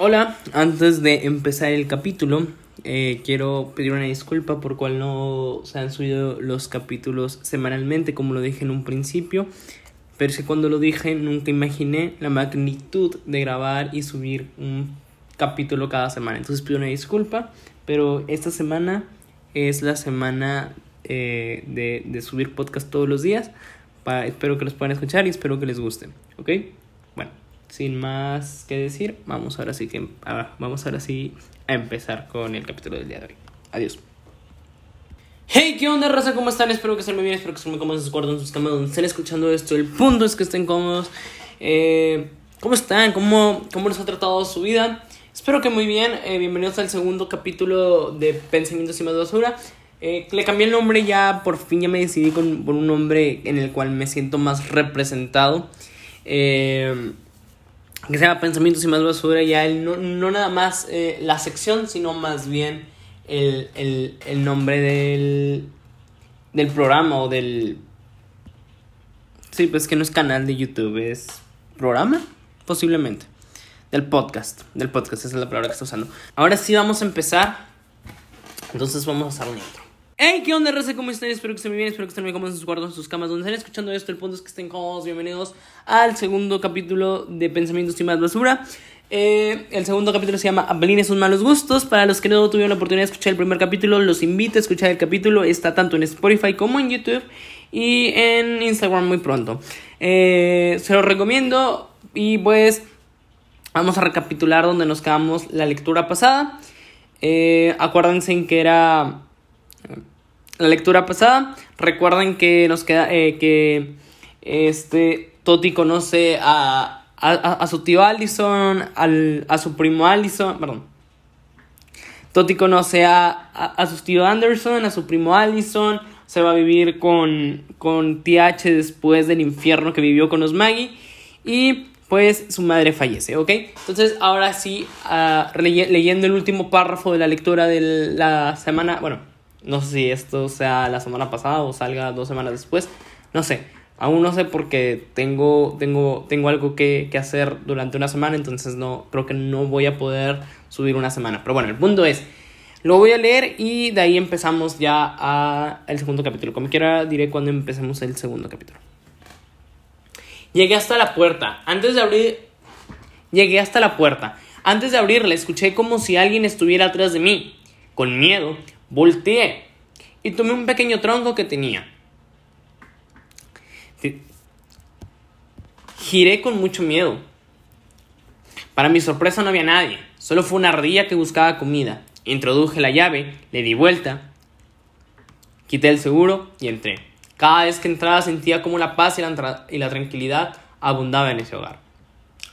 Hola, antes de empezar el capítulo, eh, quiero pedir una disculpa por cual no se han subido los capítulos semanalmente, como lo dije en un principio. Pero es que cuando lo dije, nunca imaginé la magnitud de grabar y subir un capítulo cada semana. Entonces pido una disculpa, pero esta semana es la semana eh, de, de, subir podcast todos los días. Para, espero que los puedan escuchar y espero que les guste. ¿Ok? Sin más que decir, vamos ahora sí que ah, vamos ahora sí a empezar con el capítulo del día de hoy. Adiós. Hey, ¿qué onda, raza? ¿Cómo están? Espero que estén muy bien, espero que estén muy cómodos en sus cuartos, sus camas, donde estén escuchando esto. El punto es que estén cómodos. Eh, ¿Cómo están? ¿Cómo, ¿Cómo les ha tratado su vida? Espero que muy bien. Eh, bienvenidos al segundo capítulo de Pensamientos y más basura. Eh, le cambié el nombre ya, por fin ya me decidí con, por un nombre en el cual me siento más representado. Eh, que se llama Pensamientos y más basura, ya el, no, no nada más eh, la sección, sino más bien el, el, el nombre del, del programa o del... Sí, pues que no es canal de YouTube, es programa, posiblemente. Del podcast, del podcast, esa es la palabra que estoy usando. Ahora sí vamos a empezar. Entonces vamos a hacer un intro. Hey, ¿qué onda, Raza? ¿Cómo están? Espero que estén bien, espero que estén muy cómodos en sus cuartos, en sus camas, donde estén escuchando esto. El punto es que estén cómodos. Bienvenidos al segundo capítulo de Pensamientos y más basura. Eh, el segundo capítulo se llama Abelines sus malos gustos. Para los que no tuvieron la oportunidad de escuchar el primer capítulo, los invito a escuchar el capítulo. Está tanto en Spotify como en YouTube y en Instagram muy pronto. Eh, se los recomiendo y pues vamos a recapitular donde nos quedamos la lectura pasada. Eh, acuérdense en que era la lectura pasada. Recuerden que nos queda eh, que este Toti conoce a, a, a, su tío Allison, al, a su primo Allison, perdón. Toti conoce a, a, su tío Anderson, a su primo Allison, se va a vivir con, con TH después del infierno que vivió con los Maggie y pues su madre fallece, ¿ok? Entonces ahora sí, uh, leyendo el último párrafo de la lectura de la semana, bueno, no sé si esto sea la semana pasada o salga dos semanas después. No sé. Aún no sé porque tengo, tengo, tengo algo que, que, hacer durante una semana, entonces no, creo que no voy a poder subir una semana. Pero bueno, el punto es, lo voy a leer y de ahí empezamos ya a el segundo capítulo. Como quiera diré cuando empecemos el segundo capítulo. Llegué hasta la puerta. Antes de abrir... Llegué hasta la puerta. Antes de abrirla escuché como si alguien estuviera atrás de mí. Con miedo, Volteé y tomé un pequeño tronco que tenía. Giré con mucho miedo. Para mi sorpresa no había nadie, solo fue una ardilla que buscaba comida. Introduje la llave, le di vuelta, quité el seguro y entré. Cada vez que entraba sentía como la paz y la, tranquilidad abundaba en ese hogar.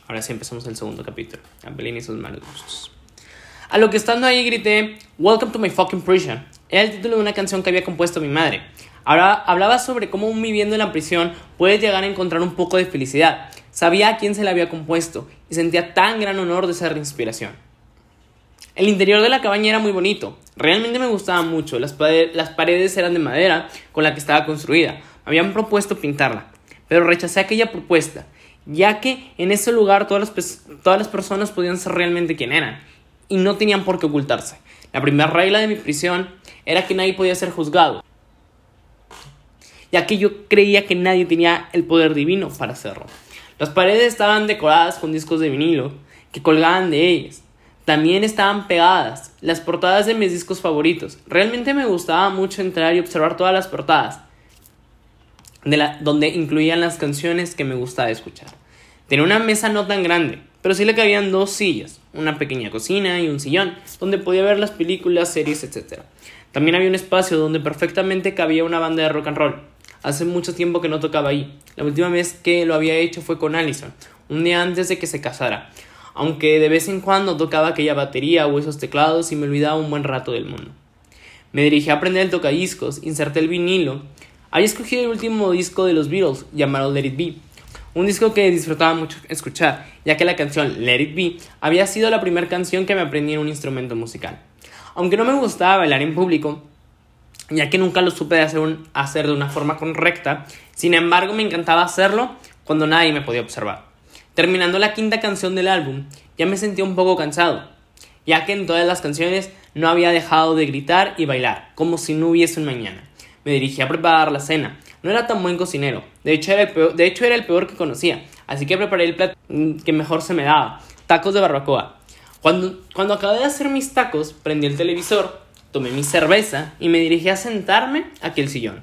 Ahora sí empezamos el segundo capítulo. Abelín y sus malos gustos. A lo que estando ahí grité, Welcome to my fucking prison. Era el título de una canción que había compuesto mi madre. Ahora hablaba sobre cómo viviendo en la prisión puedes llegar a encontrar un poco de felicidad. Sabía a quién se la había compuesto y sentía tan gran honor de ser inspiración. El interior de la cabaña era muy bonito. Realmente me gustaba mucho. Las, las paredes eran de madera con la que estaba construida. Me habían propuesto pintarla, pero rechacé aquella propuesta, ya que en ese lugar todas las, todas las personas podían ser realmente quien eran y no tenían por qué ocultarse. La primera regla de mi prisión era que nadie podía ser juzgado, ya que yo creía que nadie tenía el poder divino para hacerlo. Las paredes estaban decoradas con discos de vinilo que colgaban de ellas. También estaban pegadas las portadas de mis discos favoritos. Realmente me gustaba mucho entrar y observar todas las portadas, de la, donde incluían las canciones que me gustaba escuchar. Tenía una mesa no tan grande, pero sí le cabían dos sillas, una pequeña cocina y un sillón, donde podía ver las películas, series, etc. También había un espacio donde perfectamente cabía una banda de rock and roll. Hace mucho tiempo que no tocaba ahí. La última vez que lo había hecho fue con Allison, un día antes de que se casara. Aunque de vez en cuando tocaba aquella batería o esos teclados y me olvidaba un buen rato del mundo. Me dirigí a aprender el tocadiscos, inserté el vinilo. Había escogido el último disco de los Beatles, llamado Let It Be, un disco que disfrutaba mucho escuchar, ya que la canción Let It Be había sido la primera canción que me aprendí en un instrumento musical. Aunque no me gustaba bailar en público, ya que nunca lo supe hacer, hacer de una forma correcta, sin embargo me encantaba hacerlo cuando nadie me podía observar. Terminando la quinta canción del álbum, ya me sentía un poco cansado, ya que en todas las canciones no había dejado de gritar y bailar, como si no hubiese un mañana. Me dirigí a preparar la cena. No era tan buen cocinero, de hecho era el peor, el que conocía, así que preparé el plato que mejor se me daba, tacos de barbacoa. Cuando, cuando acabé de hacer mis tacos, prendí el televisor, tomé mi cerveza y me dirigí a sentarme a aquel sillón.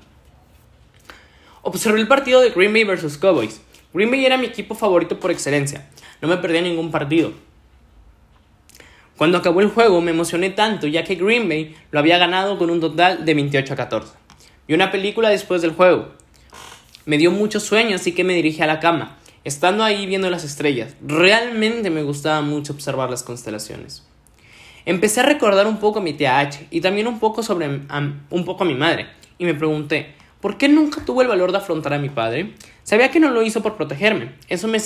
Observé el partido de Green Bay vs. Cowboys. Green Bay era mi equipo favorito por excelencia. No me perdía ningún partido. Cuando acabó el juego me emocioné tanto ya que Green Bay lo había ganado con un total de 28 a 14. Vi una película después del juego. Me dio mucho sueño así que me dirigí a la cama, estando ahí viendo las estrellas. Realmente me gustaba mucho observar las constelaciones. Empecé a recordar un poco a mi tía H y también un poco sobre un poco a mi madre y me pregunté, ¿por qué nunca tuvo el valor de afrontar a mi padre? Sabía que no lo hizo por protegerme. Eso me,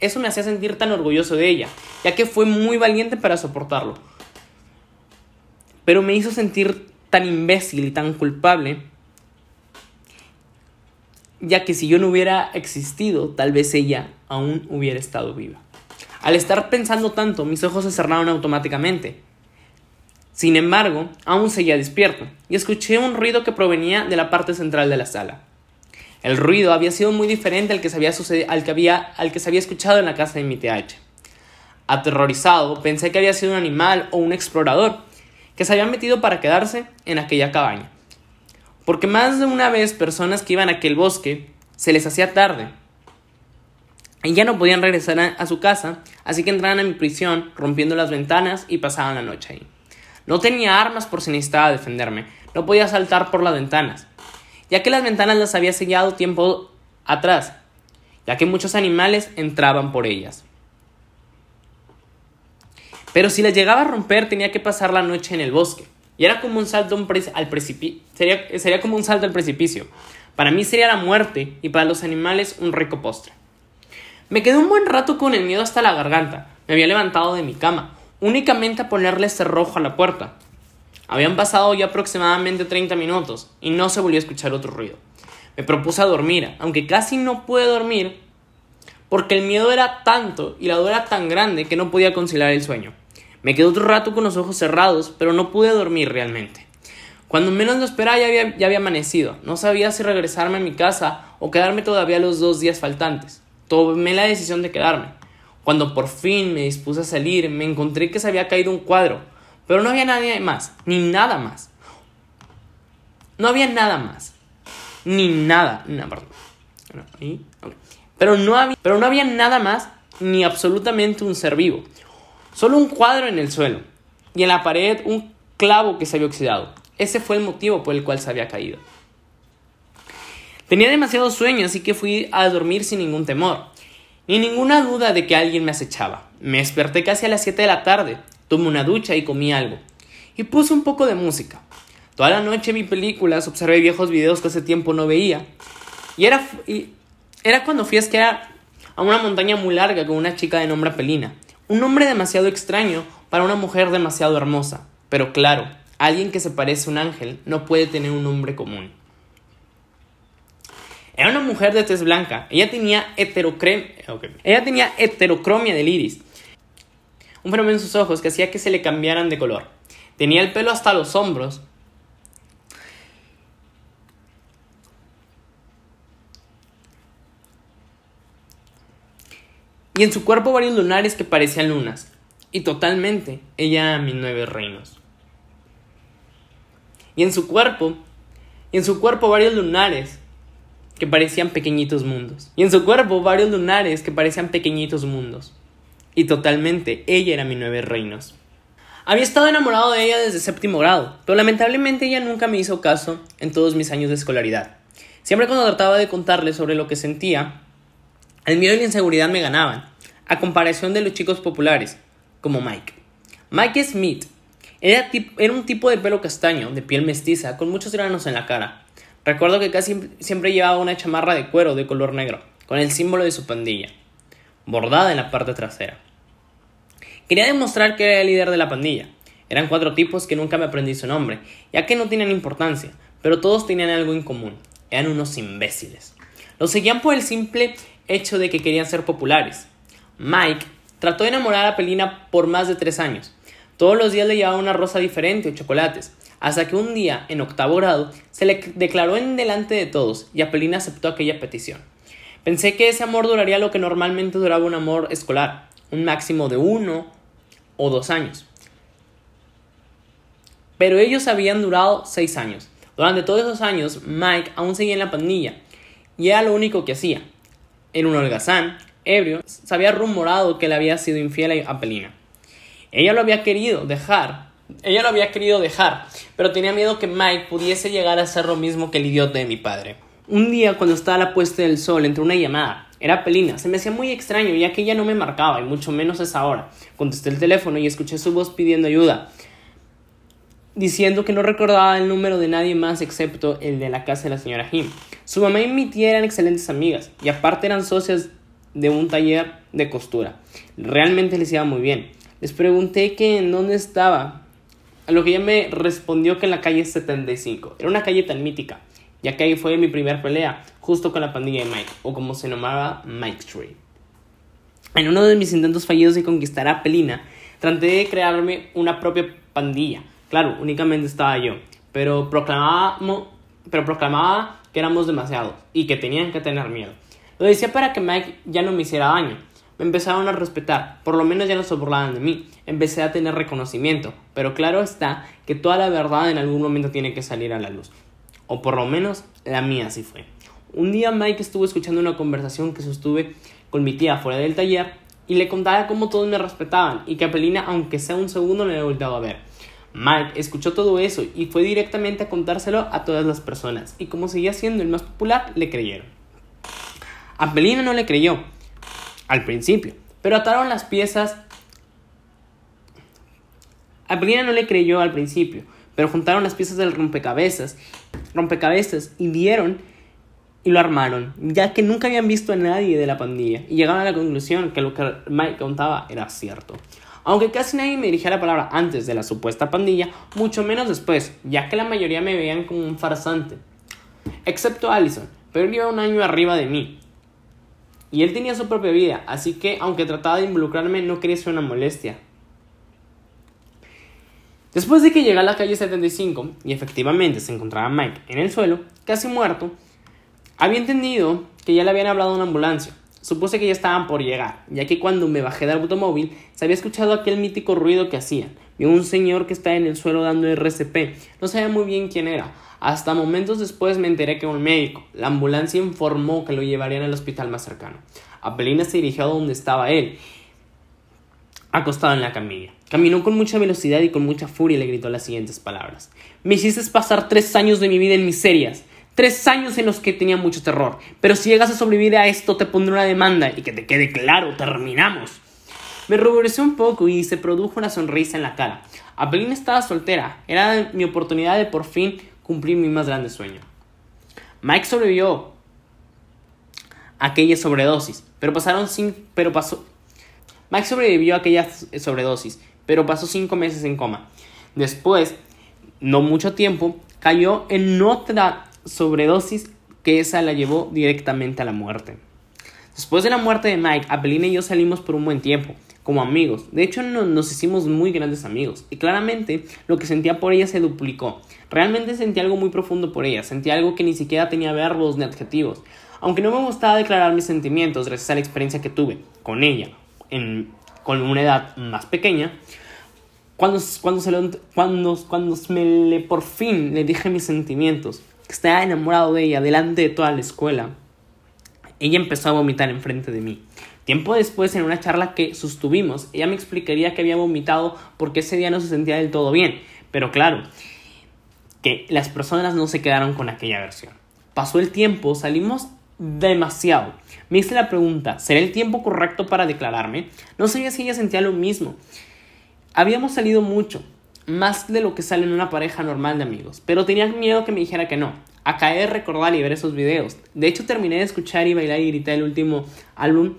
eso me hacía sentir tan orgulloso de ella, ya que fue muy valiente para soportarlo. Pero me hizo sentir tan imbécil y tan culpable, ya que si yo no hubiera existido, tal vez ella aún hubiera estado viva. Al estar pensando tanto, mis ojos se cerraron automáticamente. Sin embargo, aún seguía despierto y escuché un ruido que provenía de la parte central de la sala. El ruido había sido muy diferente al que se había, escuchado en la casa de mi TH. Aterrorizado, pensé que había sido un animal o un explorador que se había metido para quedarse en aquella cabaña. Porque más de una vez personas que iban a aquel bosque se les hacía tarde y ya no podían regresar a, su casa, así que entraban a mi prisión rompiendo las ventanas y pasaban la noche ahí. No tenía armas por si necesitaba defenderme, no podía saltar por las ventanas, ya que las ventanas las había sellado tiempo atrás, ya que muchos animales entraban por ellas. Pero si las llegaba a romper tenía que pasar la noche en el bosque, y era como un salto al precipicio, sería, sería como un salto al precipicio. Para mí sería la muerte y para los animales un rico postre. Me quedé un buen rato con el miedo hasta la garganta. Me había levantado de mi cama, únicamente a ponerle cerrojo a la puerta. Habían pasado ya aproximadamente 30 minutos y no se volvió a escuchar otro ruido. Me propuse a dormir, aunque casi no pude dormir porque el miedo era tanto y la duda era tan grande que no podía conciliar el sueño. Me quedé otro rato con los ojos cerrados, pero no pude dormir realmente. Cuando menos lo esperaba ya había, ya había amanecido. No sabía si regresarme a mi casa o quedarme todavía los dos días faltantes. Tomé la decisión de quedarme. Cuando por fin me dispuse a salir, me encontré que se había caído un cuadro pero no había nadie más, ni nada más. No había nada más. Ni nada. No, perdón. Pero, no había, pero no había nada más, ni absolutamente un ser vivo. Solo un cuadro en el suelo. Y en la pared un clavo que se había oxidado. Ese fue el motivo por el cual se había caído. Tenía demasiado sueño, así que fui a dormir sin ningún temor, ni ninguna duda de que alguien me acechaba. Me desperté casi a las 7 de la tarde, Tomé una ducha y comí algo. Y puse un poco de música. Toda la noche vi películas, observé viejos videos que hace tiempo no veía. Y era, y era cuando fui a esquiar a una montaña muy larga con una chica de nombre Pelina. Un nombre demasiado extraño para una mujer demasiado hermosa. Pero claro, alguien que se parece a un ángel no puede tener un nombre común. Era una mujer de tez blanca. Ella tenía, Ella tenía heterocromia del iris un fenómeno en sus ojos que hacía que se le cambiaran de color. Tenía el pelo hasta los hombros. Y en su cuerpo varios lunares que parecían lunas. Y totalmente, ella a mis nueve reinos. Y en su cuerpo, y en su cuerpo varios lunares que parecían pequeñitos mundos. Y en su cuerpo varios lunares que parecían pequeñitos mundos. Y totalmente, ella era mi nueve reinos. Había estado enamorado de ella desde séptimo grado, pero lamentablemente ella nunca me hizo caso en todos mis años de escolaridad. Siempre cuando trataba de contarle sobre lo que sentía, el miedo y la inseguridad me ganaban, a comparación de los chicos populares, como Mike. Mike Smith era, un tipo de pelo castaño, de piel mestiza, con muchos granos en la cara. Recuerdo que casi siempre llevaba una chamarra de cuero de color negro, con el símbolo de su pandilla bordada en la parte trasera. Quería demostrar que era el líder de la pandilla. Eran cuatro tipos que nunca me aprendí su nombre, ya que no tenían importancia, pero todos tenían algo en común. Eran unos imbéciles. Los seguían por el simple hecho de que querían ser populares. Mike Trató de enamorar a Pelina por más de tres años. Todos los días le llevaba una rosa diferente o chocolates, hasta que un día, en octavo grado, se le declaró en delante de todos y Apelina aceptó aquella petición. Pensé que ese amor duraría lo que normalmente duraba un amor escolar, un máximo de uno o dos años. Pero ellos habían durado seis años. Durante todos esos años, Mike aún seguía en la pandilla, y era lo único que hacía. Era un holgazán, ebrio, se había rumorado que le había sido infiel a Pelina. Ella lo había querido dejar, ella lo había querido dejar, pero tenía miedo que Mike pudiese llegar a hacer lo mismo que el idiota de mi padre. Un día, cuando estaba a la puesta del sol, entró una llamada. Era Pelina. Se me hacía muy extraño, ya que ella no me marcaba, y mucho menos a esa hora. Contesté el teléfono y escuché su voz pidiendo ayuda, diciendo que no recordaba el número de nadie más excepto el de la casa de la señora Jim. Su mamá y mi tía eran excelentes amigas, y aparte eran socias de un taller de costura. Realmente les iba muy bien. Les pregunté que en dónde estaba, a lo que ella me respondió que en la calle 75. Era una calle tan mítica, ya que ahí fue mi primera pelea, justo con la pandilla de Mike, o como se llamaba Mike Street. En uno de mis intentos fallidos de conquistar a Pelina, traté de crearme una propia pandilla. Claro, únicamente estaba yo, pero proclamaba, pero proclamaba que éramos demasiados y que tenían que tener miedo. Lo decía para que Mike ya no me hiciera daño. Me empezaron a respetar, por lo menos ya no se burlaban de mí. Empecé a tener reconocimiento, pero claro está que toda la verdad en algún momento tiene que salir a la luz. O por lo menos la mía sí fue. Un día Mike estuvo escuchando una conversación que sostuve con mi tía fuera del taller y le contaba cómo todos me respetaban y que Apelina, aunque sea un segundo, me había volteado a ver. Mike escuchó todo eso y fue directamente a contárselo a todas las personas y como seguía siendo el más popular, le creyeron. Apelina no le creyó al principio, pero ataron las piezas. Apelina no le creyó al principio, pero juntaron las piezas del rompecabezas, rompecabezas y vieron y lo armaron, ya que nunca habían visto a nadie de la pandilla y llegaron a la conclusión que lo que Mike contaba era cierto. Aunque casi nadie me dirigía la palabra antes de la supuesta pandilla, mucho menos después, ya que la mayoría me veían como un farsante. Excepto Allison, pero él iba un año arriba de mí, y él tenía su propia vida, así que aunque trataba de involucrarme no quería ser una molestia. Después de que llegué a la calle 75 y efectivamente se encontraba Mike en el suelo, casi muerto, había entendido que ya le habían hablado a una ambulancia. Supuse que ya estaban por llegar, ya que cuando me bajé del automóvil se había escuchado aquel mítico ruido que hacían. Vi un señor que estaba en el suelo dando RCP. No sabía muy bien quién era, hasta momentos después me enteré que un médico. La ambulancia informó que lo llevarían al hospital más cercano. Apelina se dirigió a donde estaba él, acostado en la camilla. Caminó con mucha velocidad y con mucha furia y le gritó las siguientes palabras. Me hiciste pasar tres años de mi vida en miserias. Tres años en los que tenía mucho terror. Pero si llegas a sobrevivir a esto, te pondré una demanda. Y que te quede claro, terminamos. Me ruboricé un poco y se produjo una sonrisa en la cara. Apelina estaba soltera. Era mi oportunidad de por fin cumplir mi más grande sueño. Mike sobrevivió a aquella sobredosis, pero pasaron sin, pero pasó. Mike sobrevivió a aquella sobredosis, pero pasó cinco meses en coma. Después, no mucho tiempo, cayó en otra sobredosis que esa la llevó directamente a la muerte. Después de la muerte de Mike, Apelina y yo salimos por un buen tiempo como amigos. De hecho, nos hicimos muy grandes amigos. Y claramente lo que sentía por ella se duplicó. Realmente sentía algo muy profundo por ella. Sentía algo que ni siquiera tenía verbos ni adjetivos. Aunque no me gustaba declarar mis sentimientos gracias a la experiencia que tuve con ella en, con una edad más pequeña, cuando, cuando, se cuando, cuando me le, por fin le dije mis sentimientos, que estaba enamorado de ella delante de toda la escuela, ella empezó a vomitar enfrente de mí. Tiempo después, en una charla que sostuvimos, ella me explicaría que había vomitado porque ese día no se sentía del todo bien. Pero claro, que las personas no se quedaron con aquella versión. Pasó el tiempo, salimos demasiado. Me hice la pregunta, ¿será el tiempo correcto para declararme? No sabía si ella sentía lo mismo. Habíamos salido mucho, más de lo que sale en una pareja normal de amigos, pero tenía miedo que me dijera que no. Acabé de recordar y ver esos videos. De hecho, terminé de escuchar y bailar y gritar el último álbum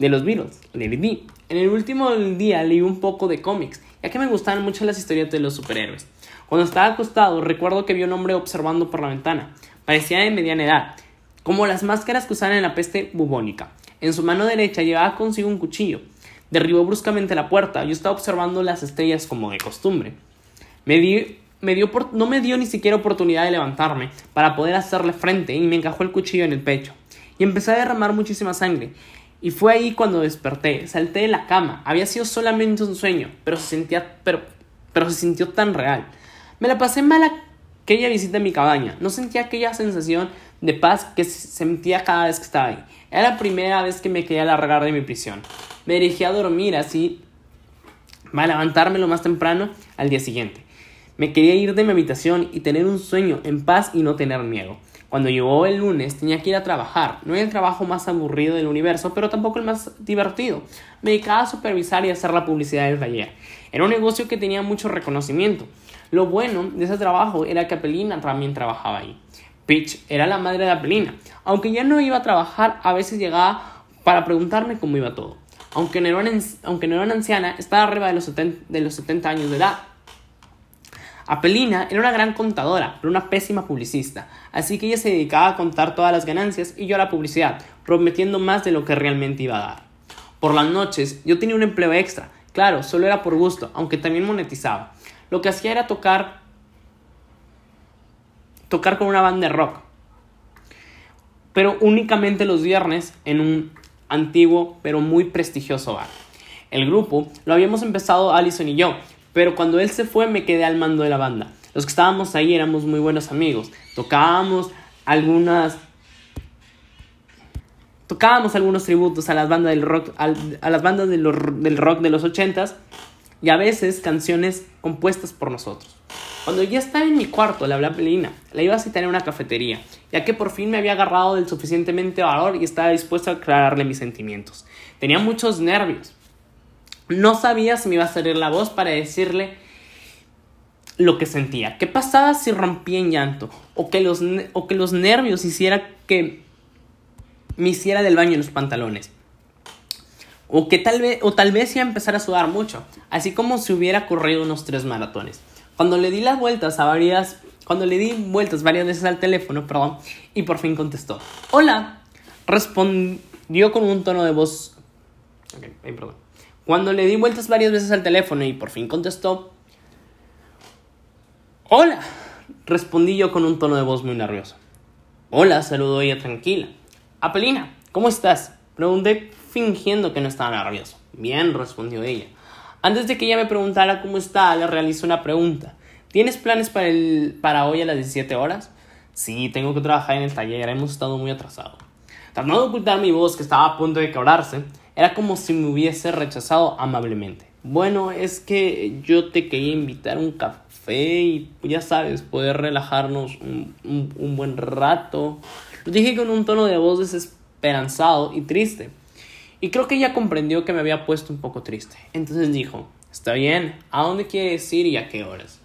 de los Beatles, B. En el último día leí un poco de cómics, ya que me gustaban mucho las historias de los superhéroes. Cuando estaba acostado, recuerdo que vi un hombre observando por la ventana. Parecía de mediana edad, como las máscaras que usaban en la peste bubónica. En su mano derecha llevaba consigo un cuchillo. Derribó bruscamente la puerta. Yo estaba observando las estrellas como de costumbre. Me di, me dio no me dio ni siquiera oportunidad de levantarme para poder hacerle frente y me encajó el cuchillo en el pecho. Y empecé a derramar muchísima sangre. Y fue ahí cuando desperté. Salté de la cama. Había sido solamente un sueño, pero se sentía, pero, pero se sintió tan real. Me la pasé mal aquella visita a mi cabaña. No sentía aquella sensación de paz que sentía cada vez que estaba ahí. Era la primera vez que me quería largar de mi prisión. Me dirigí a dormir así para levantarme lo más temprano al día siguiente. Me quería ir de mi habitación y tener un sueño en paz y no tener miedo. Cuando llegó el lunes tenía que ir a trabajar. No era el trabajo más aburrido del universo, pero tampoco el más divertido. Me dedicaba a supervisar y hacer la publicidad del taller. Era un negocio que tenía mucho reconocimiento. Lo bueno de ese trabajo era que Apelina también trabajaba ahí. Peach era la madre de Apelina. Aunque ya no iba a trabajar, a veces llegaba para preguntarme cómo iba todo. Aunque no era, aunque no una anciana, estaba arriba de los, 70, de los 70 años de edad. Apelina era una gran contadora, pero una pésima publicista, así que ella se dedicaba a contar todas las ganancias y yo a la publicidad, prometiendo más de lo que realmente iba a dar. Por las noches yo tenía un empleo extra, claro, solo era por gusto, aunque también monetizaba. Lo que hacía era tocar tocar con una banda de rock. Pero únicamente los viernes en un antiguo pero muy prestigioso bar. El grupo lo habíamos empezado Allison y yo, pero cuando él se fue me quedé al mando de la banda. Los que estábamos ahí éramos muy buenos amigos. Tocábamos algunas tocábamos algunos tributos a las bandas del rock a las bandas del rock de los ochentas y a veces canciones compuestas por nosotros. Cuando ya estaba en mi cuarto, le hablé a Pelina. La iba a citar en una cafetería, ya que por fin me había agarrado del suficientemente valor y estaba dispuesto a aclararle mis sentimientos. Tenía muchos nervios. No sabía si me iba a salir la voz para decirle lo que sentía. ¿Qué pasaba si rompía en llanto? O que los, o que los nervios hiciera que me hiciera del baño en los pantalones. O que tal vez, o tal vez iba a empezar a sudar mucho, así como si hubiera corrido unos tres maratones. Cuando le di las vueltas a varias, cuando le di vueltas varias veces al teléfono, perdón, y por fin contestó. Hola, respondió con un tono de voz. perdón. Cuando le di vueltas varias veces al teléfono y por fin contestó. Hola, respondí yo con un tono de voz muy nervioso. Hola, saludó ella tranquila. Apelina, ¿cómo estás? Pregunté fingiendo que no estaba nervioso. Bien, respondió ella. Antes de que ella me preguntara cómo está, le realizó una pregunta. ¿Tienes planes para, el, para hoy a las 17 horas? Sí, tengo que trabajar en el taller, hemos estado muy atrasados. Tratando de ocultar mi voz que estaba a punto de quebrarse, era como si me hubiese rechazado amablemente. Bueno, es que yo te quería invitar un café y ya sabes, poder relajarnos un, un buen rato. Lo dije con un tono de voz desesperanzado y triste. Y creo que ella comprendió que me había puesto un poco triste. Entonces dijo, está bien, ¿a dónde quieres ir y a qué horas?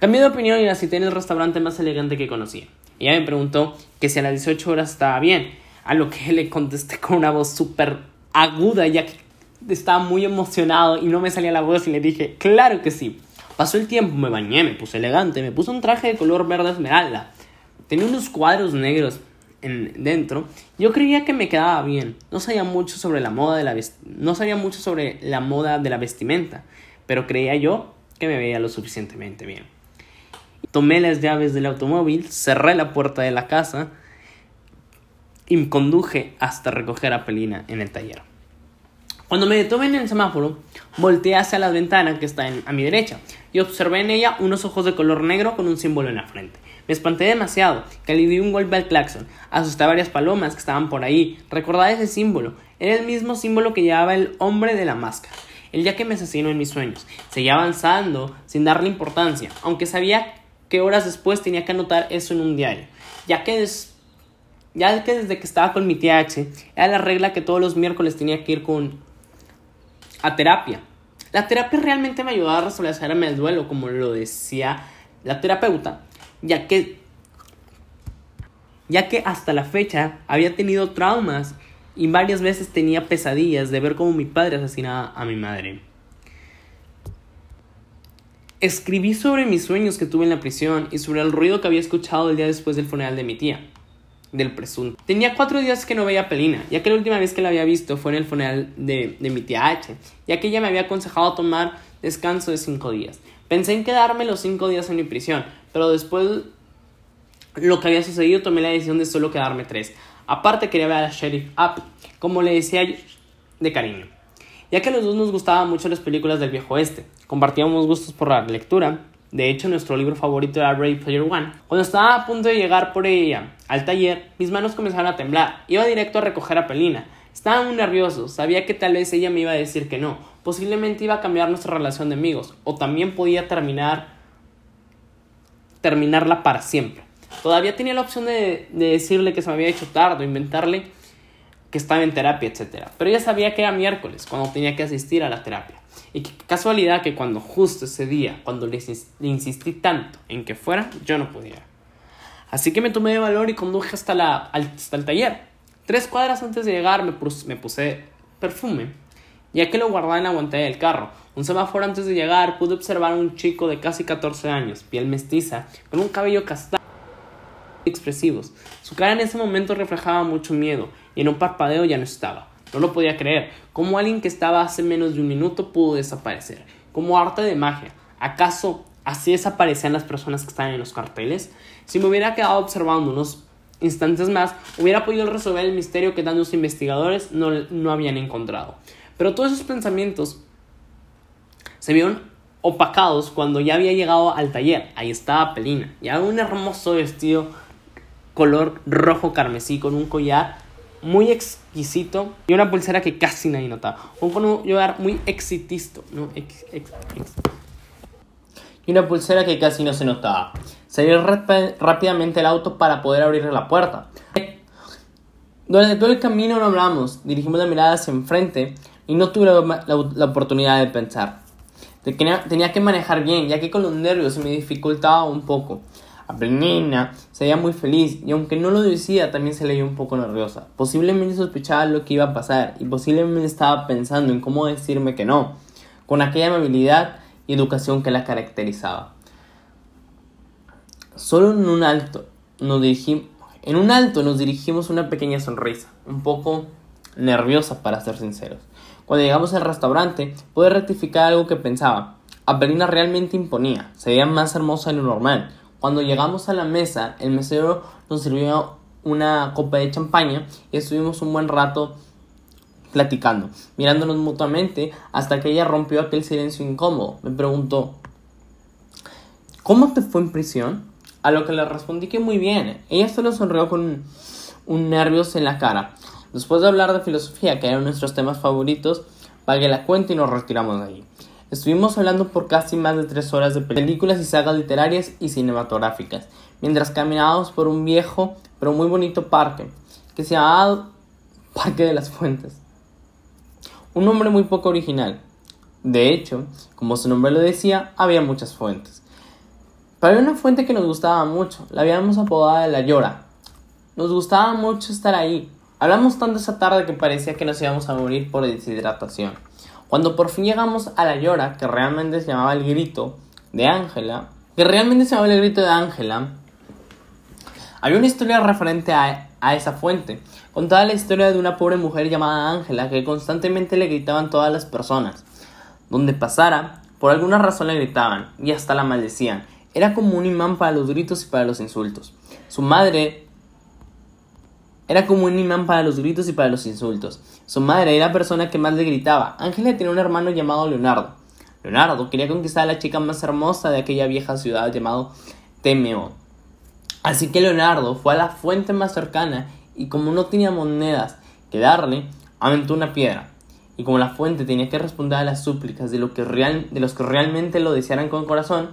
Cambié de opinión y la cité en el restaurante más elegante que conocía. Ella me preguntó que si a las 18 horas estaba bien, a lo que le contesté con una voz súper aguda, ya que estaba muy emocionado y no me salía la voz y le dije, claro que sí. Pasó el tiempo, me bañé, me puse elegante, me puse un traje de color verde esmeralda. Tenía unos cuadros negros dentro, yo creía que me quedaba bien. No sabía mucho sobre la moda de la no sabía mucho sobre la moda de la vestimenta, pero creía yo que me veía lo suficientemente bien. Tomé las llaves del automóvil, cerré la puerta de la casa y me conduje hasta recoger a Pelina en el taller. Cuando me detuve en el semáforo, volteé hacia la ventana que está a mi derecha y observé en ella unos ojos de color negro con un símbolo en la frente. Me espanté demasiado, que le di un golpe al claxon. Asusté a varias palomas que estaban por ahí. Recordaba ese símbolo. Era el mismo símbolo que llevaba el hombre de la máscara. El día que me asesinó en mis sueños. Seguía avanzando sin darle importancia, aunque sabía que horas después tenía que anotar eso en un diario. Ya que, ya que desde que estaba con mi tía H, era la regla que todos los miércoles tenía que ir con a terapia. La terapia realmente me ayudaba a restablecerme el duelo, como lo decía la terapeuta, ya que, ya que hasta la fecha había tenido traumas y varias veces tenía pesadillas de ver cómo mi padre asesinaba a mi madre. Escribí sobre mis sueños que tuve en la prisión y sobre el ruido que había escuchado el día después del funeral de mi tía. Del presunto. Tenía cuatro días que no veía a Pelina, ya que la última vez que la había visto fue en el funeral de, de mi tía H, ya que ella me había aconsejado tomar descanso de cinco días. Pensé en quedarme los cinco días en mi prisión, pero después lo que había sucedido tomé la decisión de solo quedarme tres. Aparte quería ver a Sheriff Up, como le decía de cariño. Ya que a los dos nos gustaban mucho las películas del viejo oeste, compartíamos gustos por la lectura, de hecho nuestro libro favorito era Ready Player One. Cuando estaba a punto de llegar por ella al taller, mis manos comenzaron a temblar. Iba directo a recoger a Pelina. Estaba muy nervioso, sabía que tal vez ella me iba a decir que no. Posiblemente iba a cambiar nuestra relación de amigos, o también podía terminar terminarla para siempre. Todavía tenía la opción de, decirle que se me había hecho tarde, inventarle que estaba en terapia, etc. Pero ella sabía que era miércoles, cuando tenía que asistir a la terapia. Y qué casualidad que cuando justo ese día, cuando le, insistí tanto en que fuera, yo no podía. Así que me tomé de valor y conduje hasta, la, hasta el taller. Tres cuadras antes de llegar me, me puse perfume, ya que lo guardaba en la guantera del carro. Un semáforo antes de llegar pude observar a un chico de casi 14 años, piel mestiza, con un cabello castaño expresivos. Su cara en ese momento reflejaba mucho miedo y en un parpadeo ya no estaba. No lo podía creer. Como alguien que estaba hace menos de un minuto pudo desaparecer. Como arte de magia. ¿Acaso así desaparecían las personas que estaban en los carteles? Si me hubiera quedado observando unos instantes más, hubiera podido resolver el misterio que tantos investigadores no, no habían encontrado. Pero todos esos pensamientos se vieron opacados cuando ya había llegado al taller. Ahí estaba Pelina, ya un hermoso vestido color rojo carmesí con un collar muy exquisito y una pulsera que casi nadie notaba. Un collar muy exitisto, ¿no? y una pulsera que casi no se notaba. Salió rápidamente el auto para poder abrir la puerta. Durante todo el camino no hablamos, dirigimos la mirada hacia enfrente y no tuve la oportunidad de pensar. Tenía que manejar bien, ya que con los nervios se me dificultaba un poco. Aprenina se veía muy feliz y aunque no lo decía también se leía un poco nerviosa. Posiblemente sospechaba lo que iba a pasar y posiblemente estaba pensando en cómo decirme que no, con aquella amabilidad y educación que la caracterizaba. Solo en un alto nos dirigimos, en un alto nos dirigimos una pequeña sonrisa, un poco nerviosa para ser sinceros. Cuando llegamos al restaurante, pude rectificar algo que pensaba. Apelina realmente imponía, se veía más hermosa de lo normal, cuando llegamos a la mesa, el mesero nos sirvió una copa de champaña y estuvimos un buen rato platicando, mirándonos mutuamente hasta que ella rompió aquel silencio incómodo. Me preguntó, ¿cómo te fue en prisión? A lo que le respondí que muy bien. Ella solo sonrió con un nervios en la cara. Después de hablar de filosofía, que eran nuestros temas favoritos, pagué la cuenta y nos retiramos de ahí. Estuvimos hablando por casi más de tres horas de películas y sagas literarias y cinematográficas, mientras caminábamos por un viejo pero muy bonito parque, que se llamaba Parque de las Fuentes. Un nombre muy poco original. De hecho, como su nombre lo decía, había muchas fuentes. Pero había una fuente que nos gustaba mucho, la habíamos apodada La Llora. Nos gustaba mucho estar ahí. Hablamos tanto esa tarde que parecía que nos íbamos a morir por deshidratación. Cuando por fin llegamos a la llora, que realmente se llamaba el grito de Ángela, que realmente se llamaba el grito de Ángela, había una historia referente a, esa fuente. Contaba la historia de una pobre mujer llamada Ángela que constantemente le gritaban todas las personas. Donde pasara, por alguna razón le gritaban y hasta la maldecían. Era como un imán para los gritos y para los insultos. Su madre era como un imán para los gritos y para los insultos. Su madre era la persona que más le gritaba. Ángela tenía un hermano llamado Leonardo. Leonardo quería conquistar a la chica más hermosa de aquella vieja ciudad llamado Temeo. Así que Leonardo fue a la fuente más cercana y como no tenía monedas que darle, aventó una piedra. Y como la fuente tenía que responder a las súplicas de, lo que real, de los que realmente lo desearan con corazón,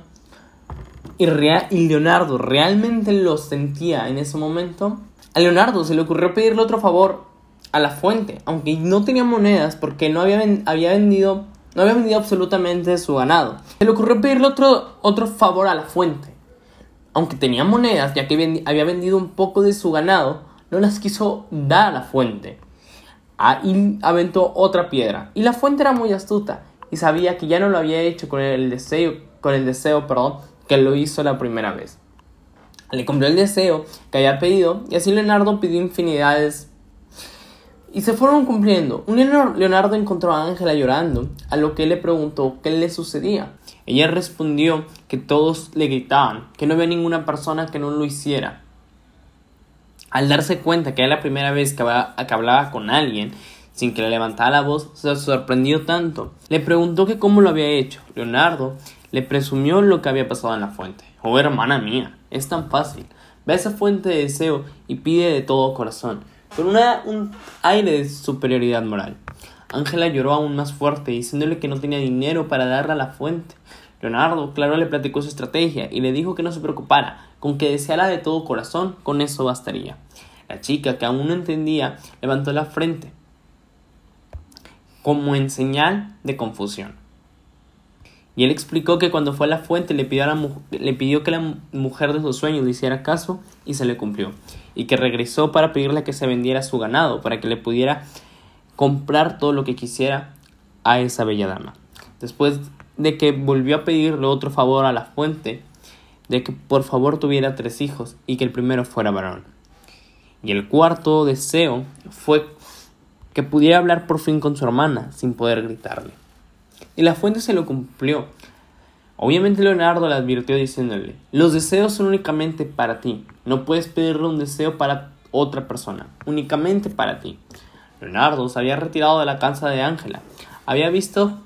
y, y Leonardo realmente lo sentía en ese momento, a Leonardo se le ocurrió pedirle otro favor a la fuente, aunque no tenía monedas porque no había, vendido no había vendido absolutamente su ganado. Se le ocurrió pedirle otro, otro favor a la fuente. Aunque tenía monedas, ya que había vendido un poco de su ganado, no las quiso dar a la fuente. Ahí aventó otra piedra. Y la fuente era muy astuta y sabía que ya no lo había hecho con el deseo, con el deseo perdón, que lo hizo la primera vez. Le cumplió el deseo que había pedido y así Leonardo pidió infinidades y se fueron cumpliendo. Un Leonardo encontró a Ángela llorando, a lo que él le preguntó qué le sucedía. Ella respondió que todos le gritaban, que no había ninguna persona que no lo hiciera. Al darse cuenta que era la primera vez que hablaba, con alguien sin que le levantara la voz, se sorprendió tanto. Le preguntó que cómo lo había hecho. Leonardo le presumió lo que había pasado en la fuente. Oh, hermana mía, es tan fácil. Ve a esa fuente de deseo y pide de todo corazón, con una, un aire de superioridad moral. Ángela lloró aún más fuerte, diciéndole que no tenía dinero para darle a la fuente. Leonardo, claro, le platicó su estrategia y le dijo que no se preocupara, con que deseara de todo corazón, con eso bastaría. La chica, que aún no entendía, levantó la frente, como en señal de confusión. Y él explicó que cuando fue a la fuente le pidió, le pidió que la mujer de sus sueños le hiciera caso y se le cumplió. Y que regresó para pedirle que se vendiera su ganado, para que le pudiera comprar todo lo que quisiera a esa bella dama. Después de que volvió a pedirle otro favor a la fuente, de que por favor tuviera tres hijos y que el primero fuera varón. Y el cuarto deseo fue que pudiera hablar por fin con su hermana sin poder gritarle. Y la fuente se lo cumplió. Obviamente Leonardo le advirtió diciéndole, los deseos son únicamente para ti, no puedes pedirle un deseo para otra persona, únicamente para ti. Leonardo se había retirado de la casa de Ángela, había visto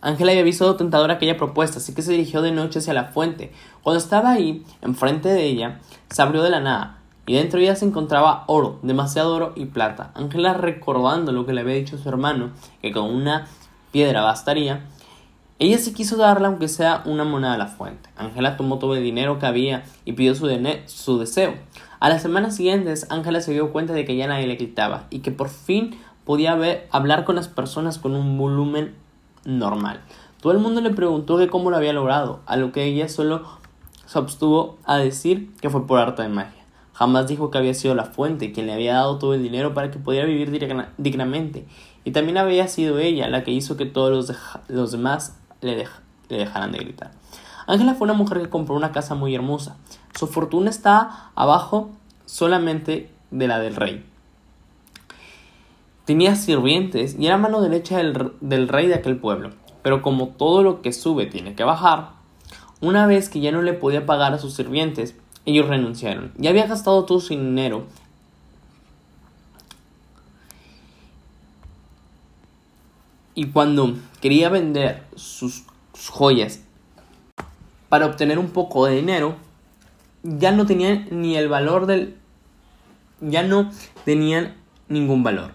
Ángela había visto tentadora aquella propuesta, así que se dirigió de noche hacia la fuente. Cuando estaba ahí, enfrente de ella, se abrió de la nada, y dentro de ella se encontraba oro, demasiado oro y plata. Ángela, recordando lo que le había dicho su hermano, que con una piedra bastaría, ella se quiso darle aunque sea una moneda a la fuente. Ángela tomó todo el dinero que había y pidió su, su deseo. A las semanas siguientes, Ángela se dio cuenta de que ya nadie le gritaba y que por fin podía ver, hablar con las personas con un volumen normal. Todo el mundo le preguntó que cómo lo había logrado, a lo que ella solo se abstuvo a decir que fue por arte de magia. Jamás dijo que había sido la fuente quien le había dado todo el dinero para que pudiera vivir dignamente. Y también había sido ella la que hizo que todos los, los demás le, le dejaran de gritar. Ángela fue una mujer que compró una casa muy hermosa. Su fortuna está abajo solamente de la del rey. Tenía sirvientes y era mano derecha del, rey de aquel pueblo. Pero como todo lo que sube tiene que bajar, una vez que ya no le podía pagar a sus sirvientes, ellos renunciaron. Ya había gastado todo su dinero y cuando quería vender sus, joyas para obtener un poco de dinero, ya no tenían ni el valor del... ya no tenían ningún valor.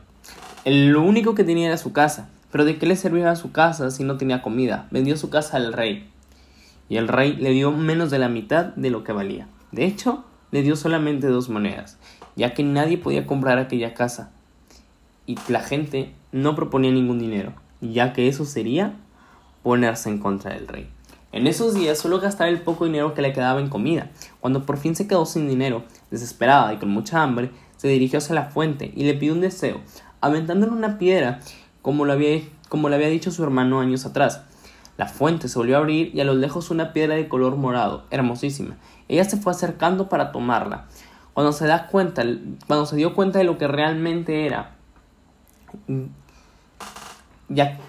Lo único que tenía era su casa. Pero ¿de qué le servía su casa si no tenía comida? Vendió su casa al rey. Y el rey le dio menos de la mitad de lo que valía. De hecho, le dio solamente dos monedas, ya que nadie podía comprar aquella casa. Y la gente no proponía ningún dinero, ya que eso sería ponerse en contra del rey. En esos días solo gastaba el poco dinero que le quedaba en comida. Cuando por fin se quedó sin dinero, desesperada y con mucha hambre, se dirigió hacia la fuente y le pidió un deseo, aventándole una piedra, como lo, había, como le había dicho su hermano años atrás. La fuente se volvió a abrir y a lo lejos una piedra de color morado, hermosísima. Ella se fue acercando para tomarla. Cuando se da cuenta, cuando se dio cuenta de lo que realmente era, ya